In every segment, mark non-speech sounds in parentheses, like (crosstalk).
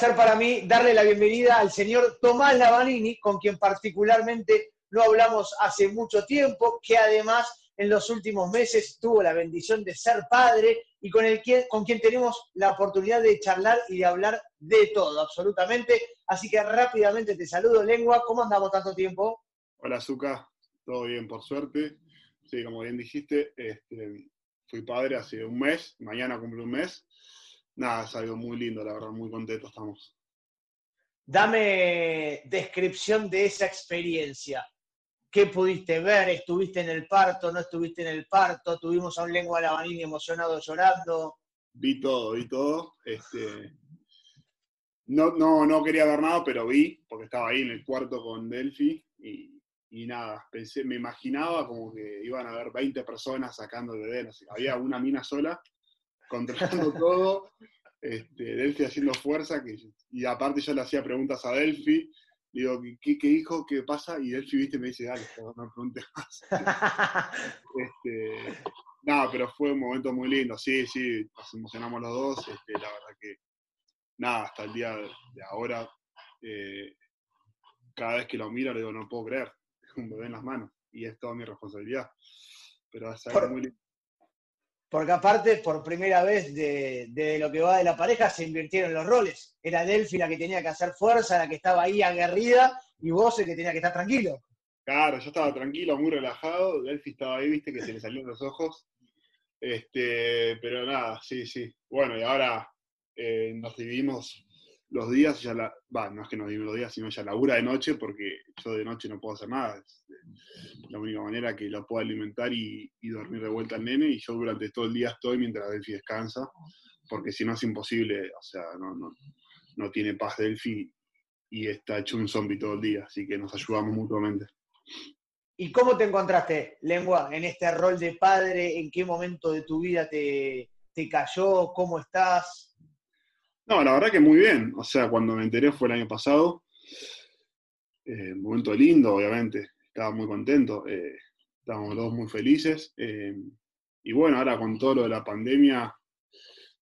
Para mí darle la bienvenida al señor Tomás Lavanini, con quien particularmente no hablamos hace mucho tiempo, que además en los últimos meses tuvo la bendición de ser padre y con, el quien, con quien tenemos la oportunidad de charlar y de hablar de todo, absolutamente. Así que rápidamente te saludo, Lengua. ¿Cómo andamos tanto tiempo? Hola, Zuka. Todo bien, por suerte. Sí, como bien dijiste, este, fui padre hace un mes, mañana cumple un mes nada, es algo muy lindo, la verdad, muy contento estamos. Dame descripción de esa experiencia. ¿Qué pudiste ver? ¿Estuviste en el parto? ¿No estuviste en el parto? ¿Tuvimos a un lengua lavanini emocionado llorando? Vi todo, vi todo. Este, no, no, no quería ver nada, pero vi, porque estaba ahí en el cuarto con Delphi y, y nada, pensé, me imaginaba como que iban a haber 20 personas sacando el bebé, había una mina sola controlando (laughs) todo, este, Delphi haciendo fuerza, que, y aparte yo le hacía preguntas a Delphi, digo, ¿qué, qué hijo? ¿Qué pasa? Y Delphi, viste, me dice, dale, no me preguntes más. (laughs) este, no, pero fue un momento muy lindo, sí, sí, nos emocionamos los dos, este, la verdad que, nada, hasta el día de ahora, eh, cada vez que lo miro, le digo, no puedo creer, es un bebé en las manos, y es toda mi responsabilidad. Pero es algo muy lindo porque aparte, por primera vez de, lo que va de la pareja, se invirtieron los roles. Era Delphi la que tenía que hacer fuerza, la que estaba ahí aguerrida, y vos el que tenía que estar tranquilo. Claro, yo estaba tranquilo, muy relajado, Delphi estaba ahí, viste, que se le salieron los ojos. Este, pero nada, sí, sí. Bueno, y ahora eh, nos dividimos los días, ya la, va, no es que dividimos los días, sino ya labura de noche, porque yo de noche no puedo hacer nada. Es la única manera que lo puedo alimentar y, dormir de vuelta al nene, y yo durante todo el día estoy mientras Delphi descansa, porque si no es imposible, o sea, no, no, no tiene paz Delphi y está hecho un zombie todo el día, así que nos ayudamos mutuamente. ¿Y cómo te encontraste, Lengua, en este rol de padre? ¿En qué momento de tu vida te, te cayó? ¿Cómo estás? No, la verdad que muy bien. O sea, cuando me enteré fue el año pasado. Eh, un momento lindo, obviamente. Estaba muy contento. Eh, estábamos todos muy felices. Eh, y bueno, ahora con todo lo de la pandemia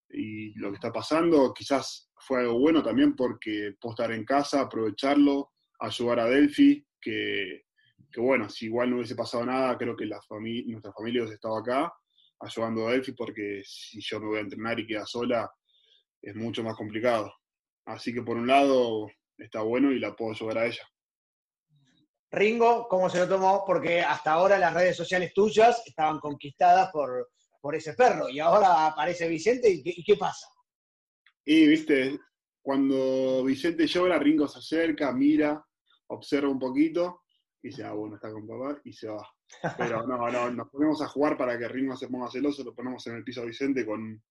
y lo que está pasando, quizás fue algo bueno también porque puedo estar en casa, aprovecharlo, ayudar a Delphi, que, bueno, si igual no hubiese pasado nada, creo que nuestra familia hubiese estado acá ayudando a Delphi porque si yo me voy a entrenar y queda sola, es mucho más complicado. Así que por un lado está bueno y la puedo ayudar a ella. Ringo, ¿cómo se lo tomó? Porque hasta ahora las redes sociales tuyas estaban conquistadas por, por ese perro y ahora aparece Vicente y ¿qué, pasa? Y viste, cuando Vicente llora, Ringo se acerca, mira, observa un poquito y dice, ah, bueno, está con papá y se va. Pero no, no, nos ponemos a jugar para que Ringo se ponga celoso, lo ponemos en el piso a Vicente con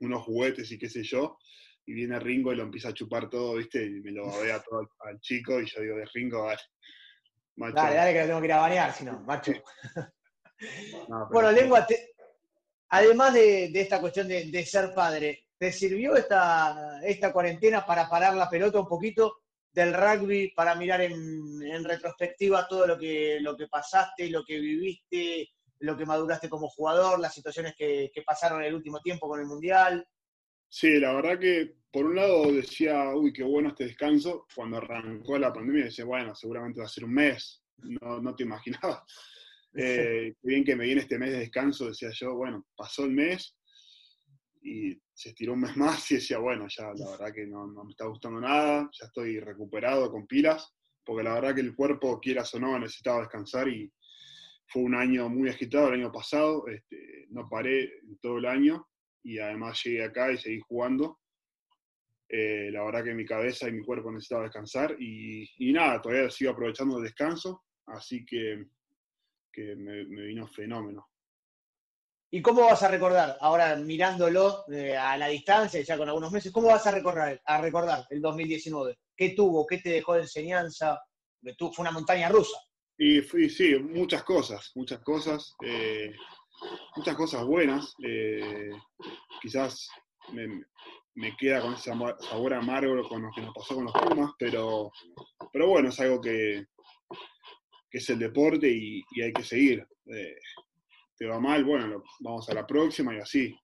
unos juguetes y qué sé yo, y viene Ringo y lo empieza a chupar todo, ¿viste? Y me lo (laughs) babea todo al, chico y yo digo, de Ringo, dale. Dale, dale que lo tengo que ir a bañar, si no, macho. (laughs) bueno, Lengua, además de, esta cuestión de, ser padre, ¿te sirvió esta, esta cuarentena para parar la pelota un poquito del rugby, para mirar en, retrospectiva todo lo que, lo que pasaste, lo que viviste, lo que maduraste como jugador, las situaciones que, pasaron en el último tiempo con el Mundial. Sí, la verdad que por un lado decía, uy, qué bueno este descanso. Cuando arrancó la pandemia decía, bueno, seguramente va a ser un mes. No, no te (laughs) imaginaba. Eh, bien que me viene este mes de descanso, decía yo, bueno, pasó el mes y se estiró un mes más y decía, bueno, ya la verdad que no, no me está gustando nada, ya estoy recuperado con pilas, porque la verdad que el cuerpo, quieras o no, necesitaba descansar y, fue un año muy agitado el año pasado, este, no paré todo el año y además llegué acá y seguí jugando. Eh, la verdad que mi cabeza y mi cuerpo necesitaban descansar y, nada, todavía sigo aprovechando el descanso, así que, me, vino fenómeno. ¿Y cómo vas a recordar, ahora mirándolo eh, a la distancia, ya con algunos meses, cómo vas a recordar, a recordar el 2019? ¿Qué tuvo? ¿Qué te dejó de enseñanza? Fue una montaña rusa. Y fui, sí, muchas cosas, muchas cosas, eh, muchas cosas buenas. Eh, quizás me, queda con ese sabor amargo con lo que nos pasó con los Pumas, pero, pero bueno, es algo que, que es el deporte y, hay que seguir. Eh, te va mal, bueno, vamos a la próxima y así.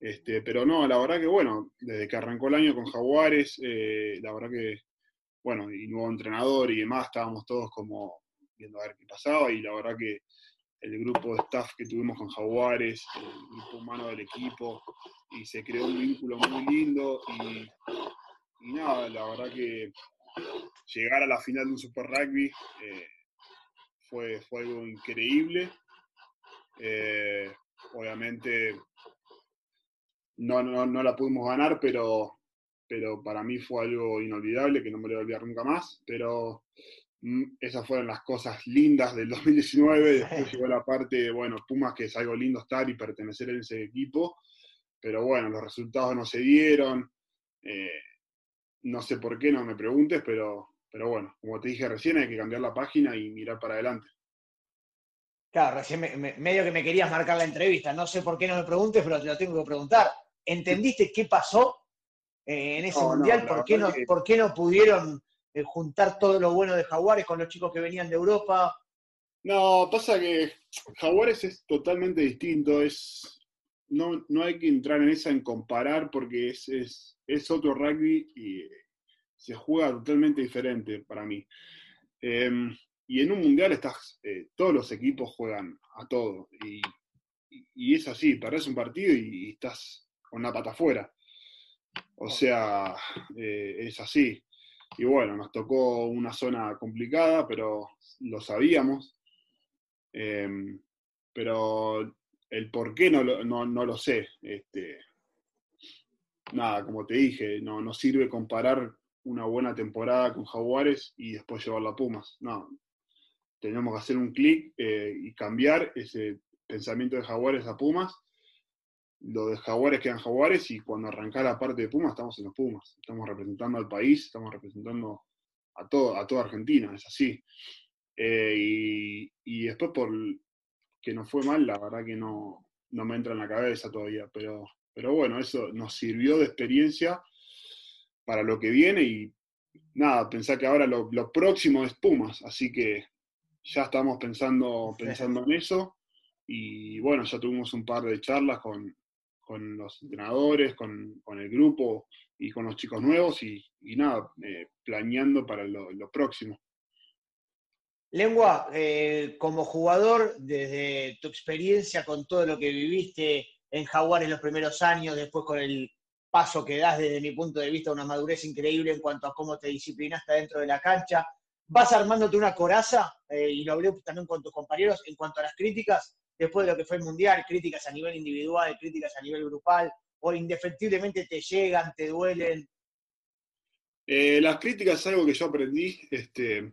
Este, pero no, la verdad que bueno, desde que arrancó el año con Jaguares, la verdad que, bueno, y nuevo entrenador y demás, estábamos todos como viendo a ver qué pasaba y la verdad que el grupo de staff que tuvimos con Jaguares, el grupo humano del equipo, y se creó un vínculo muy lindo y, nada, la verdad que llegar a la final de un Super Rugby eh, fue, algo increíble. Eh, obviamente no, no, no, la pudimos ganar, pero, pero para mí fue algo inolvidable que no me lo voy a olvidar nunca más. Pero esas fueron las cosas lindas del 2019. Después llegó la parte, bueno, Pumas, que es algo lindo estar y pertenecer a ese equipo. Pero bueno, los resultados no se dieron. Eh, no sé por qué, no me preguntes, pero, pero bueno, como te dije recién, hay que cambiar la página y mirar para adelante. Claro, recién medio que me querías marcar la entrevista. No sé por qué no me preguntes, pero te lo tengo que preguntar. ¿Entendiste qué pasó eh, en ese mundial? ¿Por, qué no, ¿Por qué no pudieron eh, juntar todo lo bueno de Jaguares con los chicos que venían de Europa? No, pasa que Jaguares es totalmente distinto. Es, no, no hay que entrar en esa en comparar porque es, es, es otro rugby y se juega totalmente diferente para mí. Em, y en un mundial estás, eh, todos los equipos juegan a todo. Y, y, es así, perdés un partido y, estás con la pata afuera. O sea, eh, es así. Y bueno, nos tocó una zona complicada, pero lo sabíamos. Em, pero el por qué no no, no lo sé. Este, nada, como te dije, no, no sirve comparar una buena temporada con Jaguares y después llevarla a Pumas. No, tenemos que hacer un clic eh, y cambiar ese pensamiento de Jaguares a Pumas. Lo de Jaguares quedan Jaguares y cuando arranca la parte de Pumas estamos en los Pumas. Estamos representando al país, estamos representando a, todo, a toda Argentina, es así. Eh, y, y, después por que nos fue mal, la verdad que no, no me entra en la cabeza todavía, pero, pero bueno, eso nos sirvió de experiencia para lo que viene y nada, pensar que ahora lo, lo próximo es Pumas, así que ya estamos pensando, pensando en eso. Y bueno, ya tuvimos un par de charlas con, los entrenadores, con, el grupo y con los chicos nuevos y, nada, eh, planeando para lo, próximo. Lengua, eh, como jugador, desde tu experiencia con todo lo que viviste en Jaguar en los primeros años, después con el paso que das desde mi punto de vista, una madurez increíble en cuanto a cómo te disciplinaste dentro de la cancha, vas armándote una coraza, eh, y lo hablé también con tus compañeros, en cuanto a las críticas, después de lo que fue el Mundial, críticas a nivel individual, críticas a nivel grupal, o indefectiblemente te llegan, te duelen. Eh, las críticas es algo que yo aprendí. Este,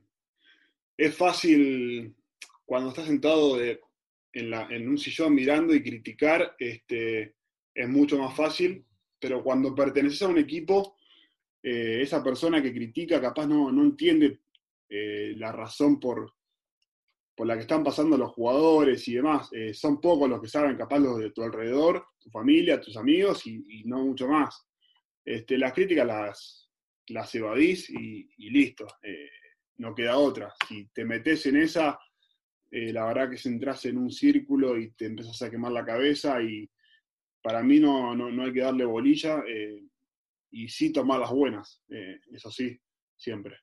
es fácil cuando estás sentado en, un sillón mirando y criticar, este, es mucho más fácil, pero cuando perteneces a un equipo, eh, esa persona que critica capaz no, no entiende eh, la razón por, por la que están pasando los jugadores y demás. Eh, son pocos los que saben, capaz los de tu alrededor, tu familia, tus amigos y, no mucho más. Este, las críticas las, las evadís y, listo, eh, no queda otra. Si te metes en esa, la verdad que se entras en un círculo y te empiezas a quemar la cabeza y para mí no, no, no hay que darle bolilla y sí tomar las buenas, eso sí, siempre.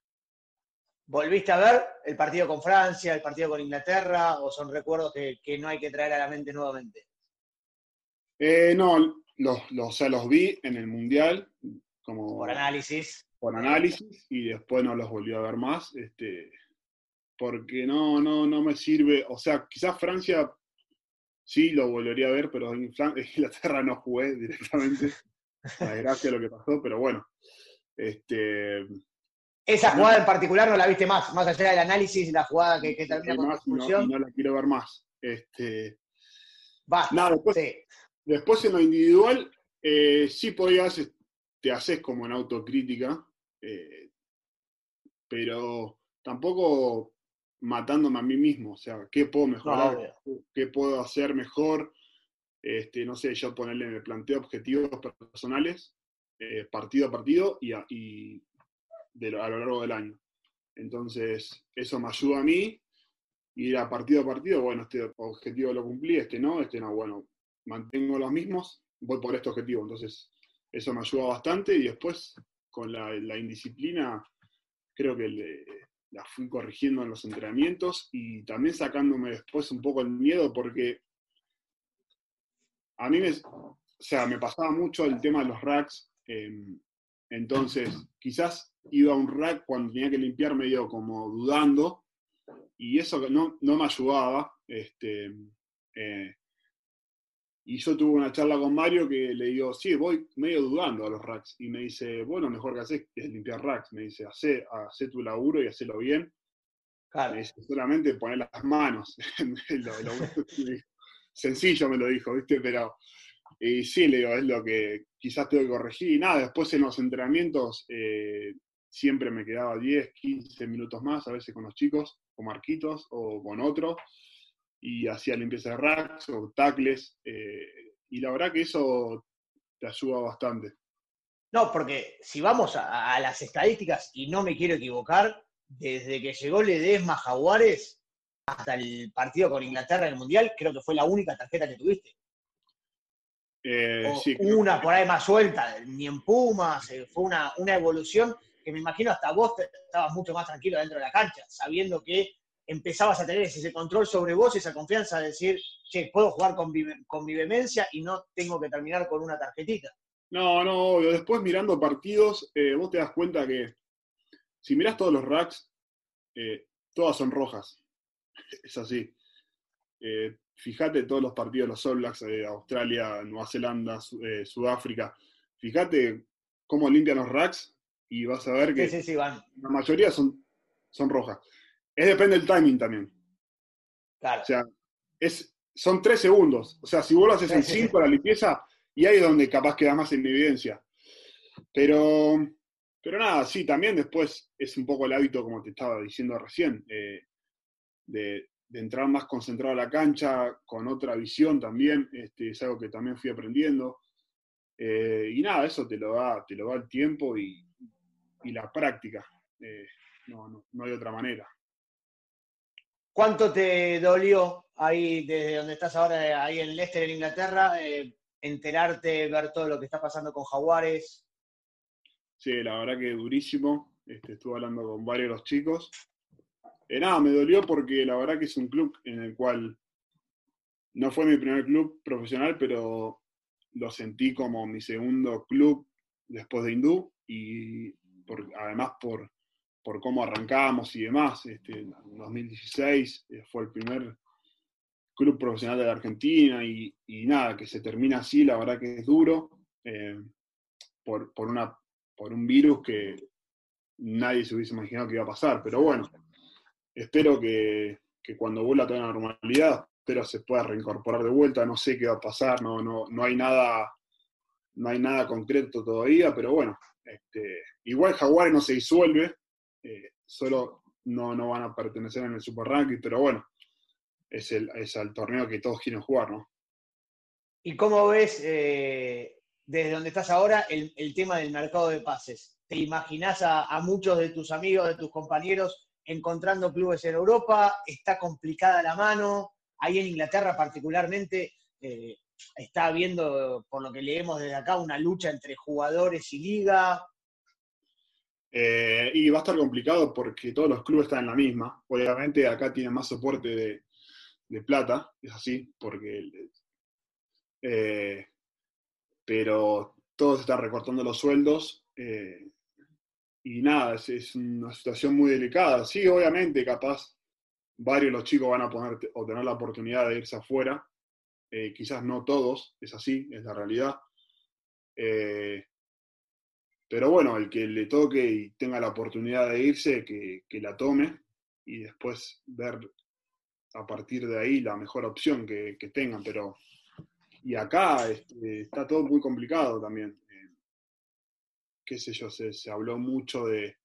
¿Volviste a ver el partido con Francia, el partido con Inglaterra, o son recuerdos que, no hay que traer a la mente nuevamente? Eh, no, los, los, los vi en el Mundial. Como, por análisis. Por análisis, y después no los volví a ver más, este, porque no, no, no me sirve. O sea, quizás Francia sí lo volvería a ver, pero en Inglaterra no jugué directamente. (laughs) La desgracia de lo que pasó, pero bueno. Este, esa jugada en particular no la viste más, más allá del análisis, la jugada que, termina con la no, no, la quiero ver más. Este, después, en lo individual, eh, sí podías, te haces como en autocrítica, eh, pero tampoco matándome a mí mismo, o sea, ¿qué puedo mejorar? ¿Qué puedo hacer mejor? Este, no sé, yo ponerle, me planteo objetivos personales, eh, partido a partido, y, y a lo largo del año. Entonces, eso me ayuda a mí, ir a partido a partido, bueno, este objetivo lo cumplí, este no, este no, bueno, mantengo los mismos voy por este objetivo. Entonces, eso me ayuda bastante y después con la, indisciplina creo que la fui corrigiendo en los entrenamientos y también sacándome después un poco el miedo porque a mí me, o sea, me pasaba mucho el tema de los racks. Em, entonces, quizás iba a un rack cuando tenía que limpiar medio como dudando, y eso no, no me ayudaba. Este, eh, y yo tuve una charla con Mario que le digo, sí, voy medio dudando a los racks. Y me dice, bueno, mejor que haces es limpiar racks. Me dice, hace, hace tu laburo y hacelo bien. Claro. Me dice, solamente poner las manos. (laughs) sencillo me lo dijo, ¿viste? Pero y sí, le digo, es lo que quizás tengo que corregir. Y nada, después en los entrenamientos eh, siempre me quedaba 10, 15 minutos más, a veces con los chicos, con Marquitos o con otro, y hacía limpieza de racks o tacles. Eh, y la verdad que eso te ayuda bastante. No, porque si vamos a, las estadísticas, y no me quiero equivocar, desde que llegó Ledesma Jaguares hasta el partido con Inglaterra en el Mundial, creo que fue la única tarjeta que tuviste. Eh, una por ahí más suelta, ni en Pumas, eh, fue una, una evolución que me imagino hasta vos estabas mucho más tranquilo dentro de la cancha, sabiendo que empezabas a tener ese control sobre vos, esa confianza de decir, che, puedo jugar con, con mi vehemencia y no tengo que terminar con una tarjetita. No, no, después mirando partidos, eh, vos te das cuenta que si mirás todos los racks, todas son rojas. (laughs) Es así. Eh, fíjate todos los partidos de los All Blacks, de Australia, Nueva Zelanda, eh, Sudáfrica. Fíjate cómo limpian los racks y vas a ver que la mayoría son, son rojas. Es depende del timing también. Claro. O sea, es, son tres segundos. O sea, si vos lo haces en cinco la limpieza, y ahí es donde capaz queda más en evidencia. Pero, pero nada, sí, también después es un poco el hábito, como te estaba diciendo recién, eh, de, de entrar más concentrado a la cancha, con otra visión también, este, es algo que también fui aprendiendo. Eh, y nada, eso te lo da, te lo da el tiempo y, la práctica. Eh, no, no, hay otra manera. ¿Cuánto te dolió ahí desde donde estás ahora, ahí en Leicester, en Inglaterra, eh, enterarte, ver todo lo que está pasando con Jaguares? Sí, la verdad que durísimo. Este, estuve hablando con varios de los chicos eh, nada, me dolió porque la verdad que es un club en el cual no fue mi primer club profesional, pero lo sentí como mi segundo club después de Hindú y además por, por cómo arrancamos y demás. Este, en 2016 eh, fue el primer club profesional de la Argentina y, nada, que se termina así, la verdad que es duro eh, por, por, una, por un virus que nadie se hubiese imaginado que iba a pasar, pero bueno espero que, cuando vuelva a toda la normalidad, espero se pueda reincorporar de vuelta, no sé qué va a pasar, no, no, no hay nada, no hay nada concreto todavía, pero bueno, este, igual Jaguares no se disuelve, eh, solo no, no van a pertenecer en el Super Ranking, pero bueno, es el, es el torneo que todos quieren jugar, ¿no? ¿Y cómo ves eh, desde donde estás ahora el, tema del mercado de pases? ¿Te imaginas a, a, muchos de tus amigos, de tus compañeros encontrando clubes en Europa, está complicada la mano, ahí en Inglaterra particularmente eh, está habiendo, por lo que leemos desde acá, una lucha entre jugadores y liga. Eh, y va a estar complicado porque todos los clubes están en la misma. Obviamente acá tienen más soporte de, plata, es así, porque... Eh, pero todos están recortando los sueldos y nada, es, una situación muy delicada. Sí, obviamente, capaz varios de los chicos van a poner, o tener la oportunidad de irse afuera. Eh, quizás no todos, es así, es la realidad. Eh, pero bueno, el que le toque y tenga la oportunidad de irse, que, la tome y después ver a partir de ahí la mejor opción que, tengan. Pero, y acá este, está todo muy complicado también qué sé yo, se, habló mucho de,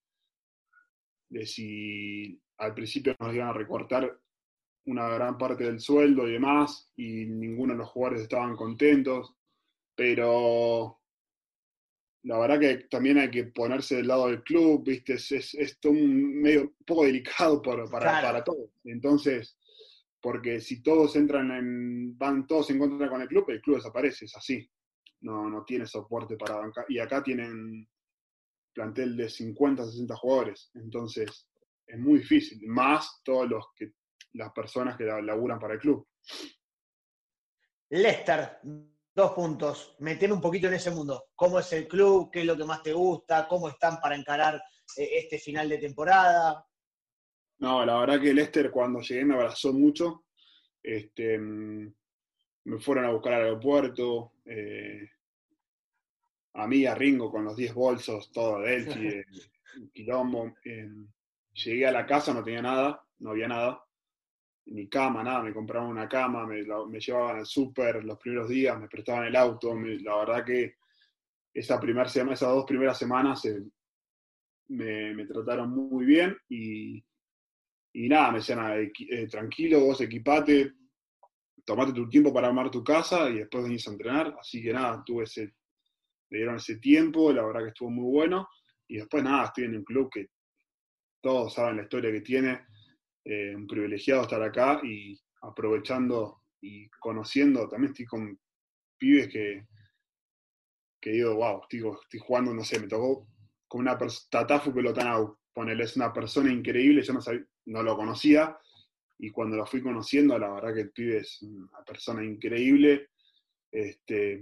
de si al principio nos iban a recortar una gran parte del sueldo y demás, y ninguno de los jugadores estaban contentos, pero la verdad que también hay que ponerse del lado del club, ¿viste? Es, es, un medio un poco delicado para, para, todos. Entonces, porque si todos entran en, van todos en contra con el club, el club desaparece, es así. no, no tiene soporte para bancar. Y acá tienen plantel de 50, 60 jugadores. Entonces, es muy difícil. Más todos los que las personas que laburan para el club. Lester, dos puntos. Meteme un poquito en ese mundo. ¿Cómo es el club? ¿Qué es lo que más te gusta? ¿Cómo están para encarar eh, este final de temporada? No, la verdad que Lester cuando llegué me abrazó mucho. Este, mm, me fueron a buscar al aeropuerto. Eh, a mí, a Ringo, con los 10 bolsos, todo de él, (laughs) quilombo. llegué a la casa, no tenía nada, no había nada ni cama, nada, me compraban una cama, me, llevaban al súper los primeros días, me prestaban el auto, la verdad que esa primer semana, esas dos primeras semanas eh, me, trataron muy bien y, nada, me decían, eh, tranquilo, vos equipate, tomate tu tiempo para armar tu casa y después venís a entrenar, así que nada, tuve ese, me dieron ese tiempo, la verdad que estuvo muy bueno. Y después nada, estoy en un club que todos saben la historia que tiene, eh, un privilegiado estar acá y aprovechando y conociendo, también estoy con pibes que, que digo, wow, estoy, estoy jugando, no sé, me tocó con una persona, Tatafu Pelotanau, ponerle, es una persona increíble, yo no, no lo conocía, y cuando lo fui conociendo, la verdad que el pibe es una persona increíble, este,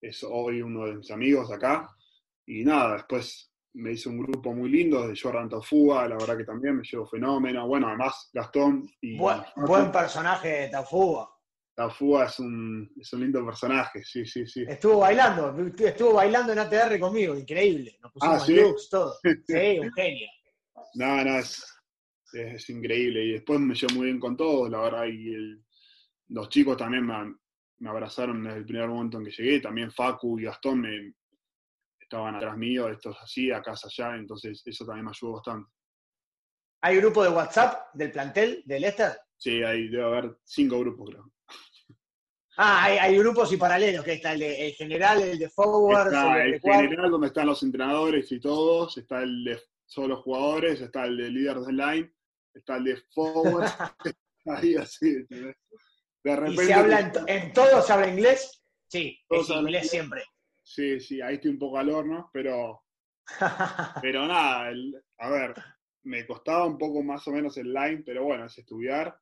es hoy uno de mis amigos acá, y nada, después me hizo un grupo muy lindo de Jordan Tafúa, la verdad que también me llevó fenómeno. Bueno, además Gastón y. Buen, personaje de Tafúa. Tafúa es un, es un lindo personaje, sí, sí, sí. Estuvo bailando, estuvo bailando en ATR conmigo, increíble. Nos pusimos ah, ¿sí? todo. (laughs) Sí, un genio. No, no, es, es, increíble. Y después me llevo muy bien con todos, la verdad. Y los chicos también me, me abrazaron desde el primer momento en que llegué. También Facu y Gastón me, estaban atrás mío, estos así, acá allá, entonces eso también me ayudó bastante. ¿Hay grupo de WhatsApp del plantel de Leicester? Sí, hay, debe haber cinco grupos, creo. Ah, hay, grupos y paralelos, que está el, de, general, el de forward. Está el, general donde están los entrenadores y todos, está el de solo jugadores, está el de líder de line, está el de forward, (laughs) (laughs) ahí así. De repente, ¿Y se habla en, todos se habla inglés? Sí, es inglés siempre. Sí, sí, ahí estoy un poco al horno, pero, (laughs) pero nada, a ver, me costaba un poco más o menos el line, pero bueno, es estudiar,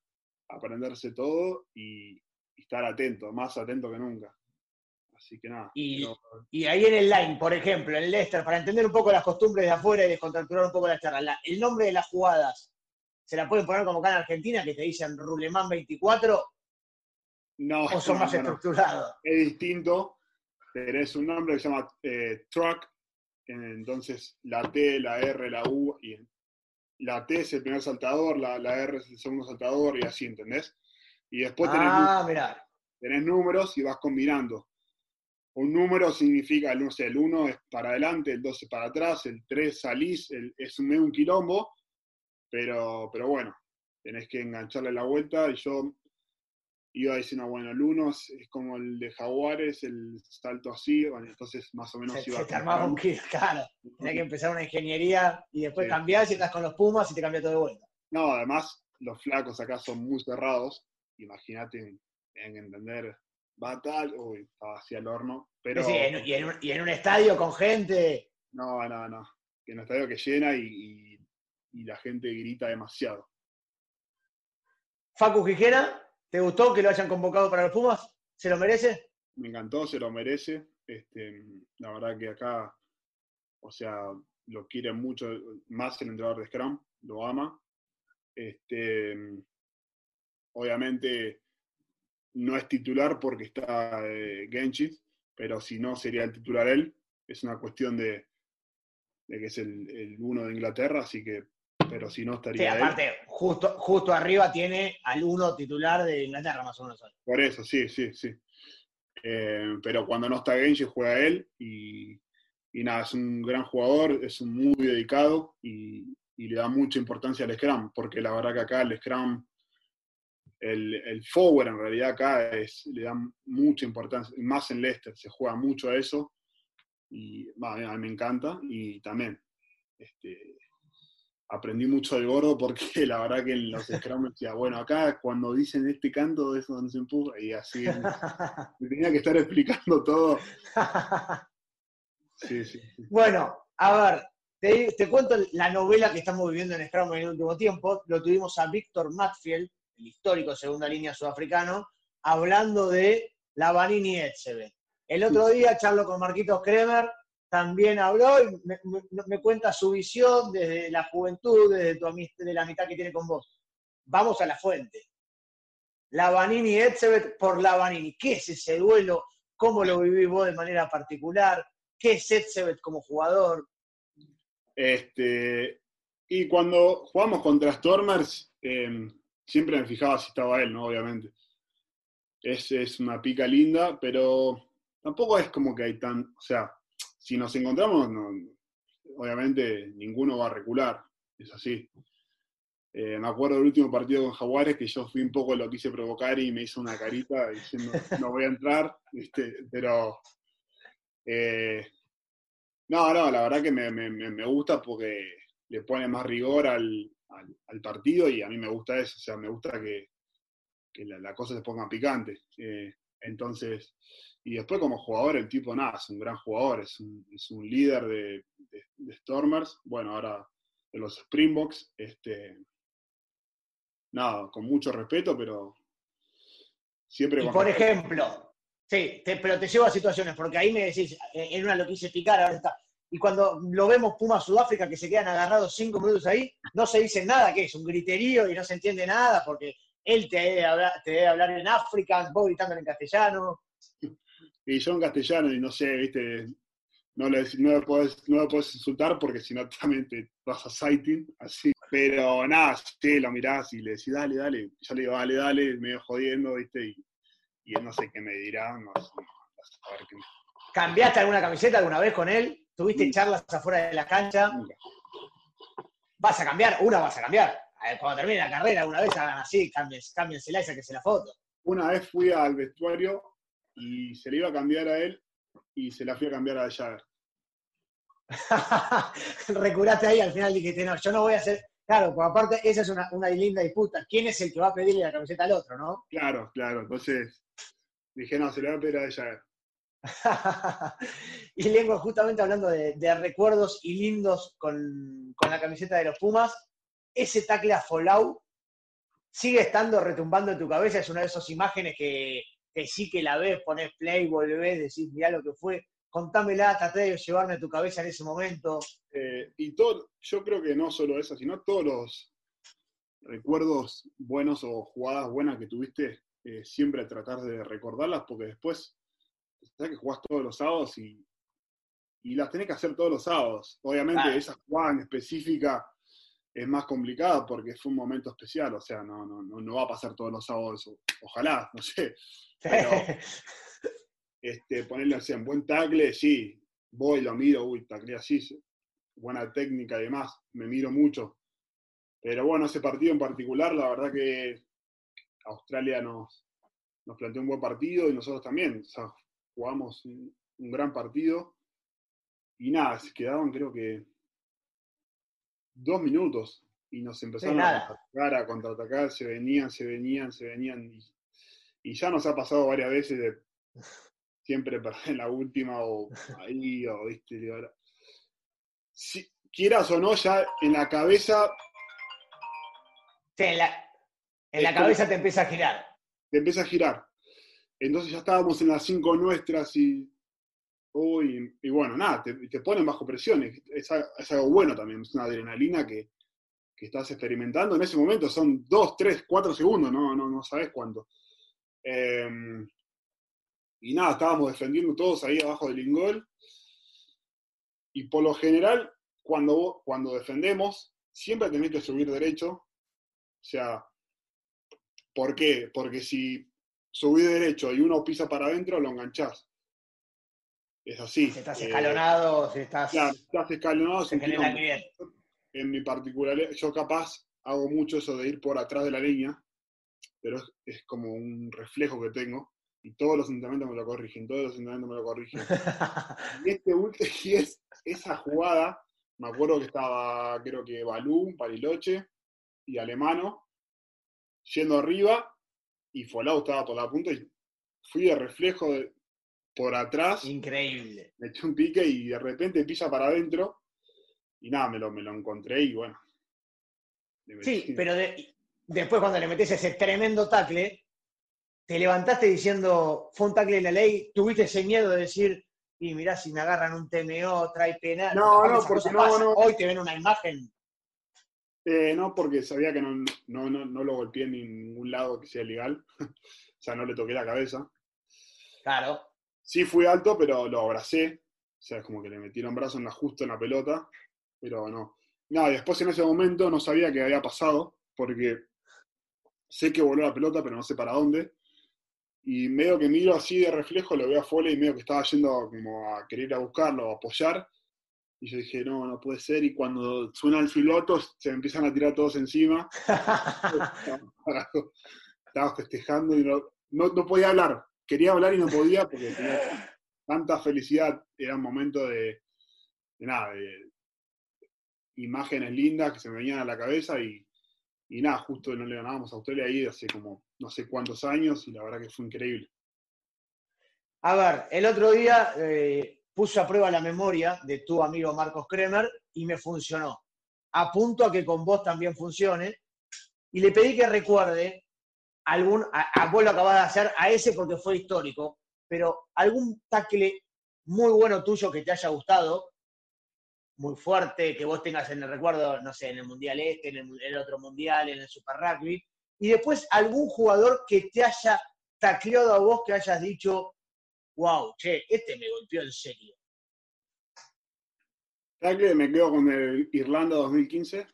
aprenderse todo y, estar atento, más atento que nunca. Así que nada. Y, ahí en el line, por ejemplo, en Leicester, para entender un poco las costumbres de afuera y descontracturar un poco la charla, el nombre de las jugadas, ¿se la pueden poner como acá en Argentina, que te dicen Rulemán 24? No. ¿O son más estructurados? Es distinto tenés un nombre que se llama eh, truck, entonces la T, la R, la U, y la T es el primer saltador, la, R es el segundo saltador, y así, ¿entendés? Y después tenés, ah, números, tenés números y vas combinando. Un número significa, no sé, el 1 es para adelante, el 2 es para atrás, el 3 salís, es un medio un quilombo, pero, pero bueno, tenés que engancharle la vuelta y yo iba diciendo, bueno, el uno es, como el de Jaguares, el salto así, entonces más o menos iba se te armaba un kit, claro. Tenía que empezar una ingeniería y después cambiar si estás con los Pumas y te cambia todo de vuelta. No, además, los flacos acá son muy cerrados. Imagínate en, entender, va tal, uy, estaba así al horno. Pero, sí, y, en un, estadio con gente. No, no, no. En un estadio que llena y, y la gente grita demasiado. Facu Quijera, ¿Te gustó que lo hayan convocado para los Pumas? ¿Se lo merece? Me encantó, se lo merece. Este, la verdad que acá, o sea, lo quiere mucho más el entrenador de Scrum, lo ama. Este, obviamente no es titular porque está eh, pero si no sería el titular él. Es una cuestión de, que es el, el uno de Inglaterra, así que pero si no estaría. Sí, aparte, Justo, justo arriba tiene al uno titular de Inglaterra, más o menos. Por eso, sí, sí, sí. Eh, pero cuando no está Genji juega él y, y, nada, es un gran jugador, es un muy dedicado y, y, le da mucha importancia al Scrum, porque la verdad que acá el Scrum, el, el forward en realidad acá es, le da mucha importancia, más en Leicester, se juega mucho a eso y a mí me encanta y también este, aprendí mucho del gordo porque (laughs) la verdad que en los (laughs) scrum decía, bueno, acá cuando dicen este canto es donde se empuja, y así (laughs) me tenía que estar explicando todo. Sí, sí, Bueno, a ver, te, cuento la novela que estamos viviendo en Scrum en el último tiempo. Lo tuvimos a Víctor Matfield, el histórico segunda línea sudafricano, hablando de la Vanini Etzebe. El otro día charlo con Marquitos Kremer, también habló y me, cuenta su visión desde la juventud, desde tu, de la amistad que tiene con vos. Vamos a la fuente. La Vanini Etzebet por la Vanini. ¿Qué es ese duelo? ¿Cómo lo vivís vos de manera particular? ¿Qué es Etzebet como jugador? Este, y cuando jugamos contra Stormers, em, siempre me fijaba si estaba él, ¿no? Obviamente. Es, es una pica linda, pero tampoco es como que hay tan. O sea, si nos encontramos, obviamente ninguno va a recular, es así. Eh, me acuerdo del último partido con Jaguares que yo fui un poco lo quise provocar y me hizo una carita diciendo no voy a entrar, pero eh, no, no, la verdad que me, gusta porque le pone más rigor al, partido y a mí me gusta eso, o sea, me gusta que, la, cosa se ponga picante. Eh, entonces, y después como jugador, el tipo, nada, es un gran jugador, es un, es un líder de, Stormers, bueno, ahora de los Springboks, este, nada, con mucho respeto, pero siempre... Y por ejemplo, sí, pero te llevo a situaciones, porque ahí me decís, eh, en una lo quise picar, ahora está. Y cuando lo vemos Puma Sudáfrica, que se quedan agarrados cinco minutos ahí, no se dice nada, que es un griterío y no se entiende nada, porque él te debe hablar, te debe hablar en África, vos gritando en castellano (laughs) y yo en castellano, y no sé, viste, no le, no puedes, no insultar porque si no (laughs) también te vas a sighting, así. Pero nada, sí, lo mirás y le decís, dale, dale. Yo le digo, dale, dale, medio jodiendo, viste, y, y él no sé qué me dirá, no, ¿Cambiaste alguna camiseta alguna vez con él? ¿Tuviste charlas afuera de la cancha? ¿Vas a cambiar? Una vas a cambiar. Cuando termine la carrera, alguna vez hagan así, cámbiensela y sáquense la foto. Una vez fui al vestuario y se le iba a cambiar a él y se la fui a cambiar a Jagger. (laughs) Recuraste ahí, al final dijiste, no, yo no voy a hacer. Claro, porque aparte esa es una, una linda disputa. ¿Quién es el que va a pedirle la camiseta al otro, no? Claro, claro. Entonces dije, no, se le va a pedir a Jagger. (laughs) y Lengua, justamente hablando de, recuerdos y lindos con, con, la camiseta de los Pumas, ese tackle a Fallout sigue estando retumbando en tu cabeza. Es una de esas imágenes que, que sí que la ves, pones play, volvés, decís, mirá lo que fue, contámela, traté de llevarme a tu cabeza en ese momento. Eh, y todo, yo creo que no solo eso, sino todos los recuerdos buenos o jugadas buenas que tuviste, eh, siempre tratar de recordarlas, porque después, sabes que jugás todos los sábados y, y las tenés que hacer todos los sábados. Obviamente, esa jugada en específica es más complicada porque fue un momento especial, o sea, no, no, no, va a pasar todos los sábados, ojalá, no sé. Pero (laughs) este, ponerle así en buen tackle, sí, voy, lo miro, uy, tackle así, buena técnica y demás, me miro mucho. Pero bueno, ese partido en particular, la verdad que Australia nos, nos planteó un buen partido y nosotros también, o sea, jugamos un, un gran partido. Y nada, se quedaban creo que dos minutos y nos empezaron a contraatacar, a contraatacar, se venían, se venían, se venían. Y, ya nos ha pasado varias veces de siempre perder (laughs) en la última o ahí, o viste, si, quieras o no, ya en la cabeza. Sí, en la, en la cabeza te empieza a girar. Te empieza a girar. Entonces ya estábamos en las cinco nuestras y y, bueno, nada, te, te, ponen bajo presión. Es, algo bueno también, es una adrenalina que, estás experimentando. En ese momento son dos, tres, cuatro segundos, no, no, no sabes cuánto. Em, y nada, estábamos defendiendo todos ahí abajo del ingol. Y por lo general, cuando, cuando defendemos, siempre tenés que subir derecho. O sea, ¿por qué? Porque si subís derecho y uno pisa para adentro, lo enganchás es así. Si estás eh, escalonado, si estás. Claro, estás escalonado, se En mi particular, yo capaz hago mucho eso de ir por atrás de la línea, pero es, como un reflejo que tengo. Y todos los entrenamientos me lo corrigen, todos los entrenamientos me lo corrigen. (laughs) y este (laughs) y es esa jugada, me acuerdo que estaba, creo que Balú, Pariloche y Alemano, yendo arriba, y Folau estaba por la punta, y fui de reflejo por atrás. Increíble. Me eché un pique y de repente pisa para adentro, y nada, me lo, me lo encontré y bueno. Sí, (laughs) pero después cuando le metes ese tremendo tacle, te levantaste diciendo, fue un tacle en la ley, tuviste ese miedo de decir, y mirá, si me agarran un TMO, trae penal. No, no, porque no, no, Hoy te ven una imagen. Eh, no, porque sabía que no, no, no, lo golpeé en ningún lado que sea legal. (laughs) o sea, no le toqué la cabeza. Claro. Sí fui alto, pero lo abracé. O sea, es como que le metieron brazos en la, justo en la pelota. Pero no. Nada, después en ese momento no sabía qué había pasado, porque sé que voló la pelota, pero no sé para dónde y medio que miro así de reflejo, lo veo a Foley y medio que estaba yendo como a querer ir a buscarlo, a apoyar. Y yo dije, no, no puede ser. Y cuando suena el piloto, se empiezan a tirar todos encima. (laughs) estaba festejando y no, no, podía hablar. Quería hablar y no podía porque tenía tanta felicidad. Era un momento de, de nada, de imágenes lindas que se me venían a la cabeza y, y nada, justo no le ganábamos a Australia ahí hace como no sé cuántos años y la verdad que fue increíble. A ver, el otro día eh, puse a prueba la memoria de tu amigo Marcos Kremer y me funcionó. Apunto a que con vos también funcione y le pedí que recuerde algún, a, vos lo acabas de hacer, a ese porque fue histórico, pero algún tackle muy bueno tuyo que te haya gustado, muy fuerte, que vos tengas en el recuerdo, no sé, en el Mundial Este, en el, otro Mundial, en el Super Rugby, y después algún jugador que te haya tacleado a vos, que hayas dicho, wow, che, este me golpeó en serio. Tacle me quedo con el Irlanda 2015,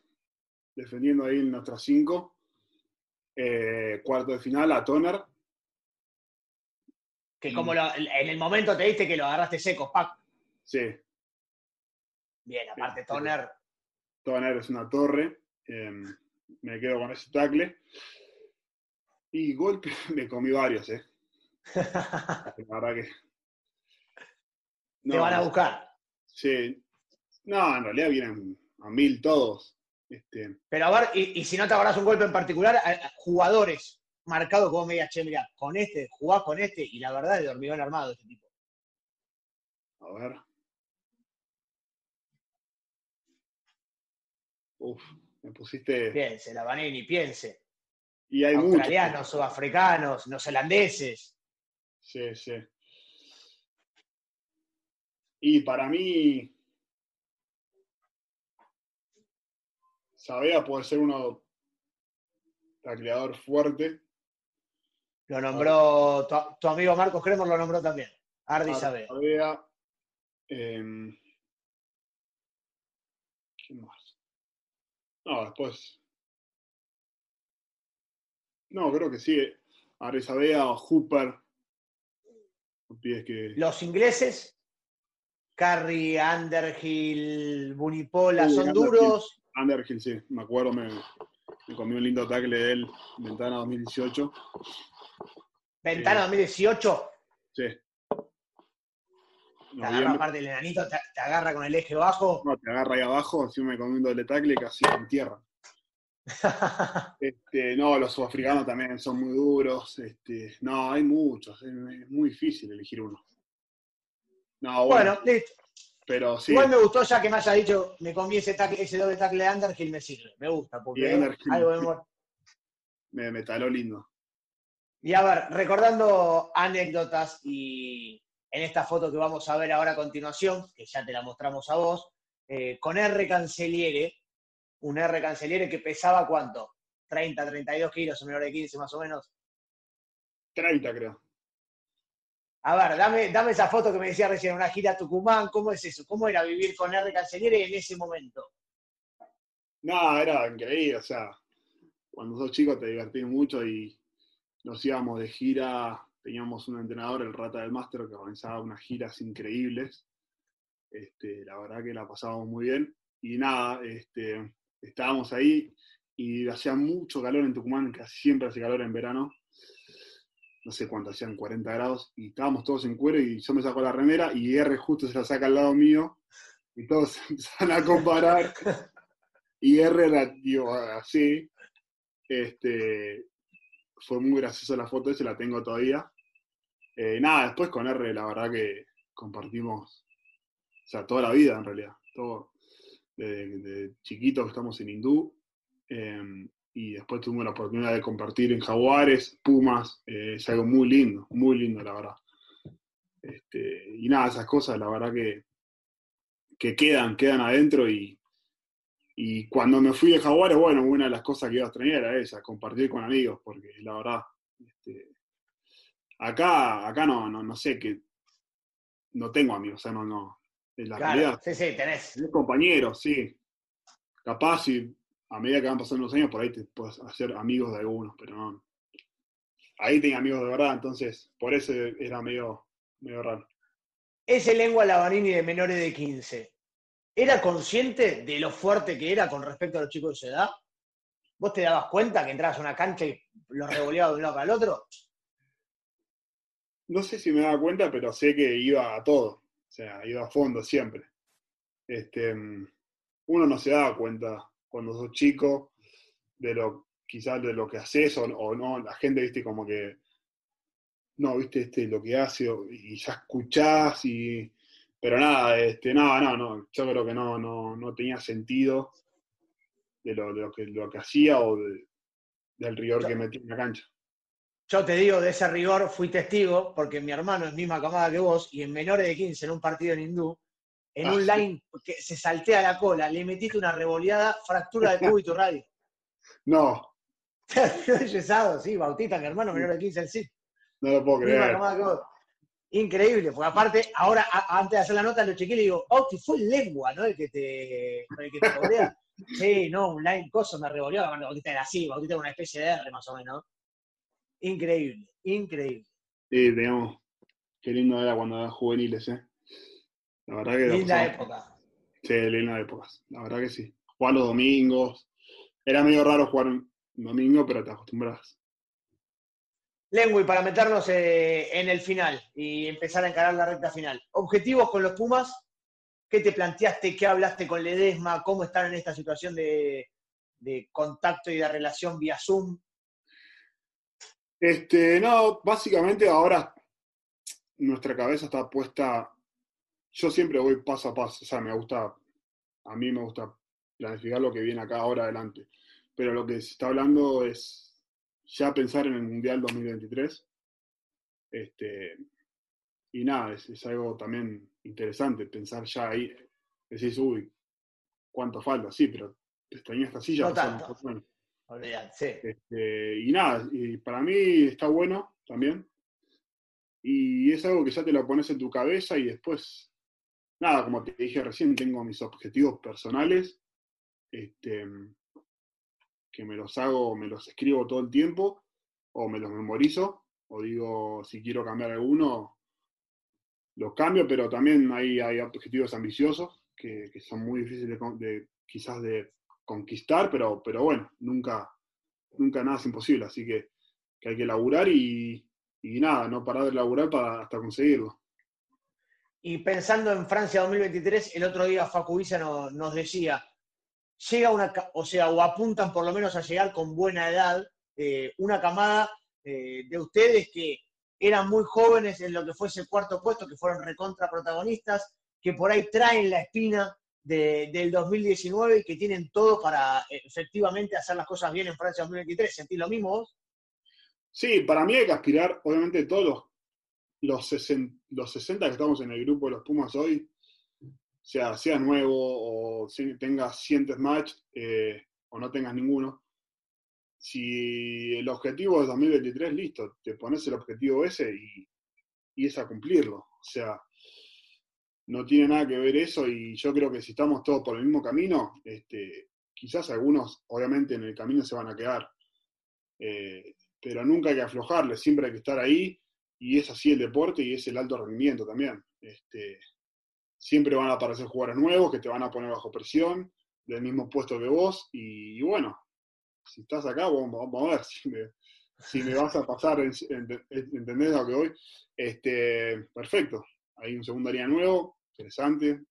defendiendo ahí en nuestros cinco. Eh, cuarto de final a Toner. Que como en el momento te diste que lo agarraste seco, Pac. Sí. Bien, aparte Toner. Toner es una torre. Em, me quedo con ese tackle. Y golpe, (laughs) me comí varios, ¿eh? (laughs) La verdad que. Te van a buscar. Sí. No, en realidad vienen a mil todos. Este... Pero a ver, y, si no te agarras un golpe en particular, jugadores marcados como media che, mira, con este, jugás con este, y la verdad es de hormigón armado este tipo. A ver. Uf, me pusiste. Piense, la Vanini, piense. Y hay Australianos, sudafricanos, neozelandeses. Sí, sí. Y para mí, Sabea puede ser uno tacleador fuerte. Lo nombró, tu, amigo Marcos Cremor lo nombró también. Ardi Sabea. Sabea em, ¿Quién más? No, después no, creo que sí. Aresabea o Hooper. Que... Los ingleses, Carrie, Underhill, Bunipola, ¿son duros? Underhill, sí, me acuerdo, me, me comí un lindo tackle de él, Ventana 2018. ¿Ventana 2018? Sí. Te agarra aparte del enanito, te, agarra con el eje bajo. No, te agarra ahí abajo, encima me comí un doble tackle casi en tierra. (laughs) Este, no, los sudafricanos también son muy duros. Este, no, hay muchos. Es, muy difícil elegir uno. No, bueno, listo. Pero sí. Igual me gustó ya que me haya dicho, me comí ese, ese doble tackle de Underhill, me sirve. Me gusta, porque algo me, me taló lindo. Y a ver, recordando anécdotas y en esta foto que vamos a ver ahora a continuación, que ya te la mostramos a vos, eh, con R. Canceliere, un R Canceliere que pesaba cuánto? 30, 32 kilos, menor de 15 más o menos. 30 creo. A ver, dame, dame esa foto que me decía recién, una gira a Tucumán, ¿cómo es eso? ¿Cómo era vivir con R Canceliere en ese momento? No, era increíble, o sea, cuando sos chico te divertís mucho y nos íbamos de gira, teníamos un entrenador, el Rata del Máster, que organizaba unas giras increíbles. Este, la verdad que la pasábamos muy bien. Y nada, este, estábamos ahí y hacía mucho calor en Tucumán, casi siempre hace calor en verano. No sé cuánto hacían, 40 grados, y estábamos todos en cuero y yo me saco la remera y R justo se la saca al lado mío Y todos (laughs) empezaron a comparar. y R era, digo, así. Este, fue muy graciosa la foto, esa la tengo todavía. Eh, nada, después con R, la verdad que compartimos, toda la vida en realidad. Todo, de, chiquitos estamos en hindú. Em, y después tuvimos la oportunidad de compartir en Jaguares, Pumas, eh, es algo muy lindo, muy lindo, la verdad. Este, y nada, esas cosas, la verdad que, que quedan, quedan adentro y, y cuando me fui de Jaguares, bueno, una de las cosas que iba a extrañar era esa, compartir con amigos, porque la verdad, este, acá, acá no, no, no sé que no tengo amigos, o sea, no, no. Es la realidad. Sí, sí, tenés. Tenés compañeros, sí. Capaz si a medida que van pasando los años, por ahí te puedes hacer amigos de algunos, pero no. Ahí tenía amigos de verdad, entonces por eso era medio, medio raro. Ese lengua Lavanini de menores de 15, ¿era consciente de lo fuerte que era con respecto a los chicos de su edad? ¿Vos te dabas cuenta que entrabas a una cancha y los revoleabas de un lado para el otro? No sé si me daba cuenta, pero sé que iba a todo. O sea, iba a fondo siempre. Este, uno no se daba cuenta cuando sos chico, de lo, quizás de lo que haces o, no, la gente, viste, como que, no, viste, este, lo que hace y ya escuchás y, pero nada, este, no, no, no, yo creo que no, no, no tenía sentido de lo, de lo, que, lo que hacía o del rigor que metí en la cancha. Yo te digo, de ese rigor fui testigo, porque mi hermano es misma camada que vos, y en menores de 15, en un partido en hindú, en un ah, line que se saltea la cola, le metiste una revoleada, fractura de cubo y tu radio. (laughs) No. (laughs) yesado, sí, Bautista, mi hermano menor de 15 el sí. No lo puedo creer. Increíble, porque aparte, ahora, antes de hacer la nota, lo y le digo, Bauti, fue lengua, ¿no? El que te, el que te (laughs) sí, no, un line coso me cuando Bautista era así, Bautista era una especie de R más o menos. Increíble, increíble. Sí, digamos, qué lindo era cuando eran juveniles, ¿eh? La verdad que. Linda época. Sí, linda época. La verdad que sí. Jugar los domingos. Era medio raro jugar un domingo, pero te acostumbras. Lengui, para meternos eh, en el final y empezar a encarar la recta final. ¿Objetivos con los Pumas? ¿Qué te planteaste? ¿Qué hablaste con Ledesma? ¿Cómo están en esta situación de, de contacto y de relación vía Zoom? Este, no, básicamente ahora nuestra cabeza está puesta yo siempre voy paso a paso, o sea, me gusta, a mí me gusta planificar lo que viene acá ahora adelante, pero lo que se está hablando es ya pensar en el Mundial 2023, este, y nada, es, algo también interesante pensar ya ahí, decís, uy, ¿cuánto falta? Sí, pero te extrañas esta silla. No sí. Este, y nada, y para mí está bueno también. Y es algo que ya te lo pones en tu cabeza y después nada, como te dije recién, tengo mis objetivos personales, este, que me los hago, me los escribo todo el tiempo, o me los memorizo, o digo, si quiero cambiar alguno, los cambio, pero también hay, hay objetivos ambiciosos que, son muy difíciles de, quizás de conquistar, pero, pero bueno, nunca, nunca nada es imposible, así que, hay que laburar y, nada, no parar de laburar para, hasta conseguirlo. Y pensando en Francia 2023, el otro día Facu nos decía, llega una, o sea, o apuntan por lo menos a llegar con buena edad, eh, una camada eh, de ustedes que eran muy jóvenes en lo que fue ese cuarto puesto, que fueron recontra protagonistas, que por ahí traen la espina del 2019 y que tienen todo para eh, efectivamente hacer las cosas bien en Francia 2023. ¿Sentís lo mismo vos? Sí, para mí hay que aspirar, obviamente, todos los los 60, los 60 que estamos en el grupo de los Pumas hoy, sea, sea nuevo o tengas 100 match eh, o no tengas ninguno, si el objetivo es 2023, listo, te pones el objetivo ese y, y es a cumplirlo. O sea, no tiene nada que ver eso y yo creo que si estamos todos por el mismo camino, este, quizás algunos obviamente en el camino se van a quedar, eh, pero nunca hay que aflojarle, siempre hay que estar ahí y es así el deporte y es el alto rendimiento también. Este, siempre van a aparecer jugadores nuevos que te van a poner bajo presión, del mismo puesto que vos, y, bueno, si estás acá, vamos, a ver si me, vas a pasar, ¿entendés lo que voy? Este, perfecto, hay un segunda línea nuevo, interesante,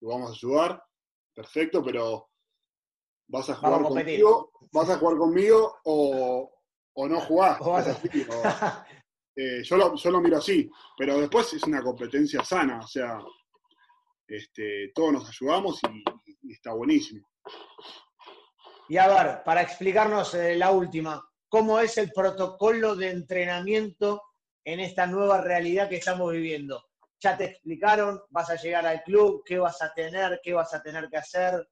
lo vamos a ayudar, perfecto, pero vas a jugar conmigo, vas a jugar conmigo o, no jugar. Eh, yo, lo, miro así, pero después es una competencia sana, o sea, este, todos nos ayudamos y, está buenísimo. Y a ver, para explicarnos eh, la última, ¿cómo es el protocolo de entrenamiento en esta nueva realidad que estamos viviendo? Ya te explicaron, vas a llegar al club, qué vas a tener, qué vas a tener que hacer.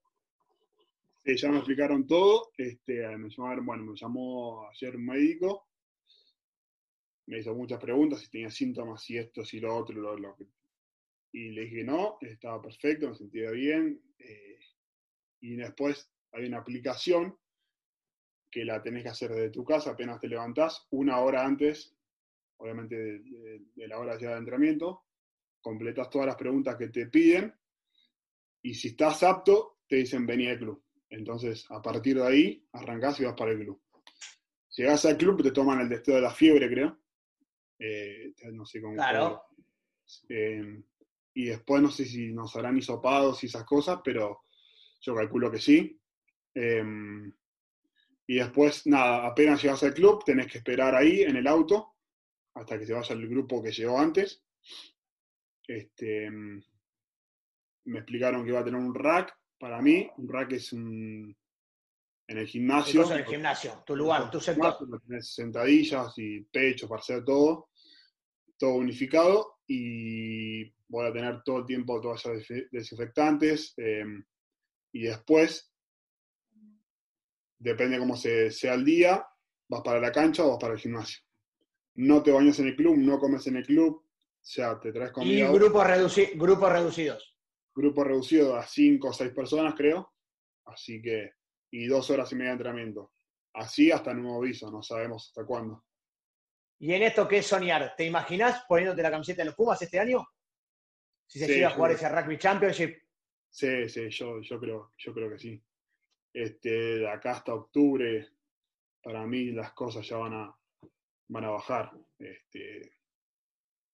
Ya me explicaron todo. Este, me llamaron, bueno, me llamó ayer un médico me hizo muchas preguntas si tenía síntomas, si esto, si lo otro, lo, y le dije no, estaba perfecto, me sentía bien. Eh, y después hay una aplicación que la tenés que hacer desde tu casa apenas te levantás, una hora antes, obviamente de, la hora de entrenamiento, completas todas las preguntas que te piden y si estás apto, te dicen vení al club. Entonces, a partir de ahí, arrancás y vas para el club. Llegás al club, te toman el testeo de la fiebre, creo. Eh, no sé cómo. Claro. Eh, y después no sé si nos harán hisopados y esas cosas, pero yo calculo que sí. Em, y después, nada, apenas llegas al club, tenés que esperar ahí en el auto hasta que se vaya el grupo que llegó antes. Este, em, me explicaron que iba a tener un rack para mí. Un rack es un, en el gimnasio. En el gimnasio, tu lugar, tu sector. Tienes sentadillas y pecho para hacer todo, todo unificado y voy a tener todo el tiempo toallas desinfectantes em, y después, depende cómo se, sea el día, vas para la cancha o vas para el gimnasio. No te bañas en el club, no comes en el club, o sea, te traes comida. Y grupos, grupos reducidos. Grupos reducidos a 5 o 6 personas, creo. Así que y dos horas y media de entrenamiento. Así hasta nuevo aviso, no sabemos hasta cuándo. ¿Y en esto qué es soñar? ¿Te imaginas poniéndote la camiseta de los Pumas este año? Si se llega a jugar ese Rugby Championship. Sí, sí, yo, yo, creo, yo creo que sí. Este, de acá hasta octubre, para mí las cosas ya van a, van a bajar. Este,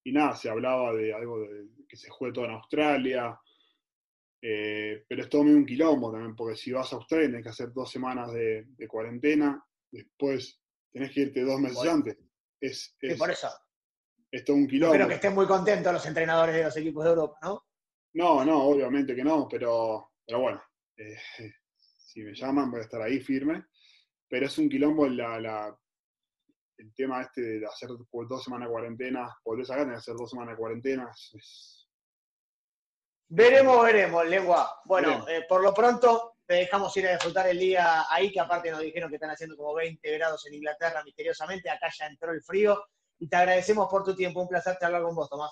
y nada, se hablaba de algo de que se juegue todo en Australia, eh, pero es todo medio un quilombo también, porque si vas a Australia tenés que hacer dos semanas de, cuarentena, después tenés que irte dos meses antes. Es, por eso. Es todo un quilombo. Espero que estén muy contentos los entrenadores de los equipos de Europa, ¿no? No, no, obviamente que no, pero, pero bueno, eh, si me llaman voy a estar ahí firme. Pero es un quilombo la, el tema este de hacer dos semanas de cuarentena, volvés acá, tenés que hacer dos semanas de cuarentena, es, Veremos, veremos, lengua. Bueno, eh, por lo pronto te dejamos ir a disfrutar el día ahí, que aparte nos dijeron que están haciendo como 20 grados en Inglaterra misteriosamente. Acá ya entró el frío y te agradecemos por tu tiempo. Un placer hablar con vos, Tomás.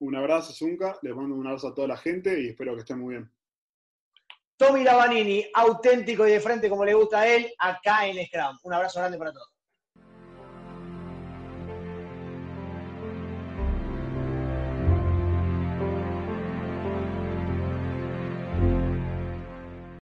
Un abrazo, Zunca. Les mando un abrazo a toda la gente y espero que estén muy bien. Tommy Lavanini, auténtico y de frente como le gusta a él, acá en Scrum. Un abrazo grande para todos.